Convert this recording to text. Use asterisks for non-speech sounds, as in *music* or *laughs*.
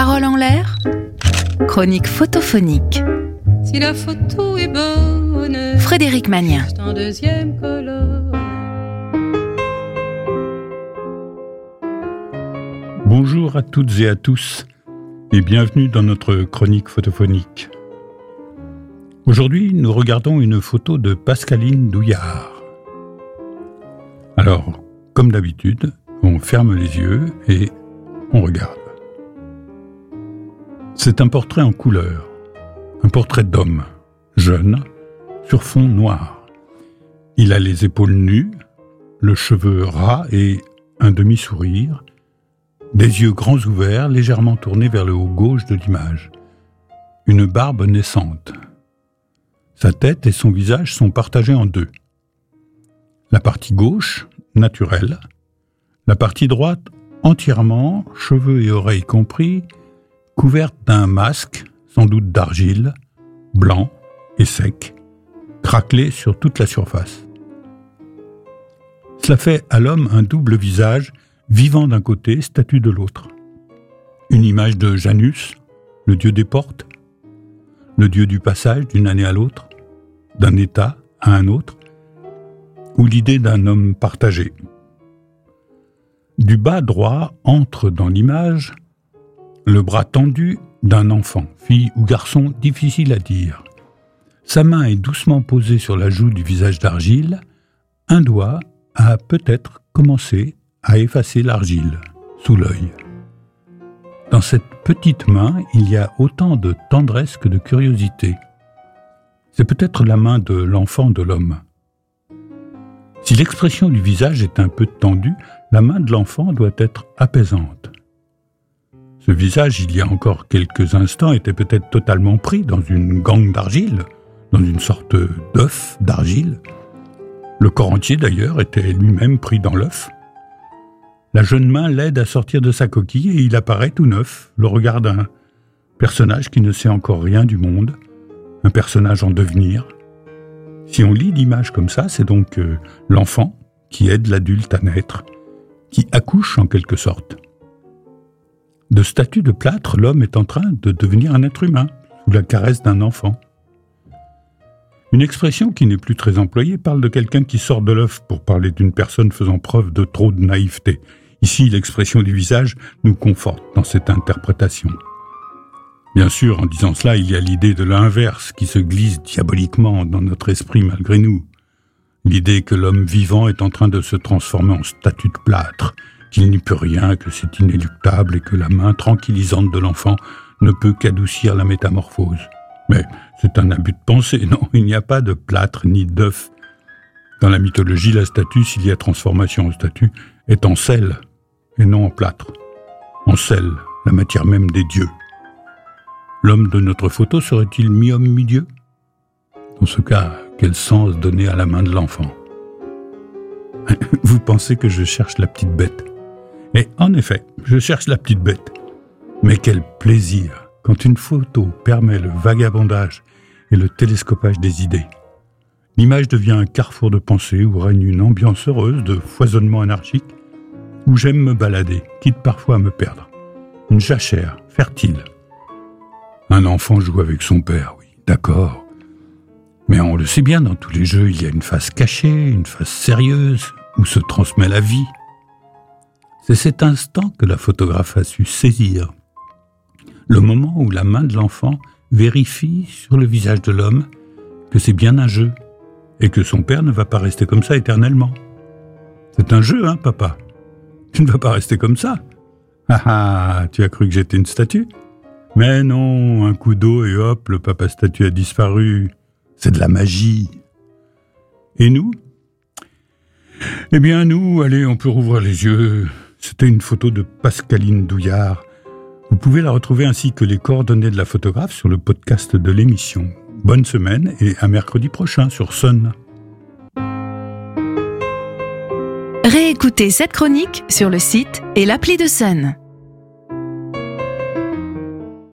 Parole en l'air Chronique photophonique. Si la photo est bonne, Frédéric Magnien. c'est en deuxième colonne. Bonjour à toutes et à tous et bienvenue dans notre chronique photophonique. Aujourd'hui, nous regardons une photo de Pascaline Douillard. Alors, comme d'habitude, on ferme les yeux et on regarde. C'est un portrait en couleur, un portrait d'homme, jeune, sur fond noir. Il a les épaules nues, le cheveu ras et un demi-sourire, des yeux grands ouverts, légèrement tournés vers le haut gauche de l'image. Une barbe naissante. Sa tête et son visage sont partagés en deux. La partie gauche, naturelle. La partie droite, entièrement, cheveux et oreilles compris, couverte d'un masque, sans doute d'argile, blanc et sec, craquelé sur toute la surface. Cela fait à l'homme un double visage, vivant d'un côté, statue de l'autre. Une image de Janus, le dieu des portes, le dieu du passage d'une année à l'autre, d'un état à un autre, ou l'idée d'un homme partagé. Du bas droit entre dans l'image le bras tendu d'un enfant, fille ou garçon, difficile à dire. Sa main est doucement posée sur la joue du visage d'argile, un doigt a peut-être commencé à effacer l'argile sous l'œil. Dans cette petite main, il y a autant de tendresse que de curiosité. C'est peut-être la main de l'enfant de l'homme. Si l'expression du visage est un peu tendue, la main de l'enfant doit être apaisante. Ce visage, il y a encore quelques instants, était peut-être totalement pris dans une gangue d'argile, dans une sorte d'œuf d'argile. Le corps entier, d'ailleurs, était lui-même pris dans l'œuf. La jeune main l'aide à sortir de sa coquille et il apparaît tout neuf, le regard d'un personnage qui ne sait encore rien du monde, un personnage en devenir. Si on lit l'image comme ça, c'est donc euh, l'enfant qui aide l'adulte à naître, qui accouche en quelque sorte. De statut de plâtre, l'homme est en train de devenir un être humain, sous la caresse d'un enfant. Une expression qui n'est plus très employée parle de quelqu'un qui sort de l'œuf pour parler d'une personne faisant preuve de trop de naïveté. Ici, l'expression du visage nous conforte dans cette interprétation. Bien sûr, en disant cela, il y a l'idée de l'inverse qui se glisse diaboliquement dans notre esprit malgré nous. L'idée que l'homme vivant est en train de se transformer en statue de plâtre, qu'il n'y peut rien, que c'est inéluctable et que la main tranquillisante de l'enfant ne peut qu'adoucir la métamorphose. Mais c'est un abus de pensée, non, il n'y a pas de plâtre ni d'œuf. Dans la mythologie, la statue, s'il y a transformation en statue, est en sel et non en plâtre. En sel, la matière même des dieux. L'homme de notre photo serait-il mi-homme, mi-dieu? Dans ce cas, quel sens donner à la main de l'enfant? *laughs* Vous pensez que je cherche la petite bête? Et en effet, je cherche la petite bête. Mais quel plaisir quand une photo permet le vagabondage et le télescopage des idées. L'image devient un carrefour de pensée où règne une ambiance heureuse de foisonnement anarchique, où j'aime me balader, quitte parfois à me perdre. Une jachère fertile. Un enfant joue avec son père, oui, d'accord. Mais on le sait bien, dans tous les jeux, il y a une face cachée, une face sérieuse, où se transmet la vie. C'est cet instant que la photographe a su saisir. Le moment où la main de l'enfant vérifie sur le visage de l'homme que c'est bien un jeu et que son père ne va pas rester comme ça éternellement. C'est un jeu, hein, papa Tu ne vas pas rester comme ça Ah ah, tu as cru que j'étais une statue? Mais non, un coup d'eau et hop, le papa statue a disparu. C'est de la magie. Et nous? Eh bien, nous, allez, on peut rouvrir les yeux. C'était une photo de Pascaline Douillard. Vous pouvez la retrouver ainsi que les coordonnées de la photographe sur le podcast de l'émission. Bonne semaine et à mercredi prochain sur Sun. Réécoutez cette chronique sur le site et l'appli de Sun.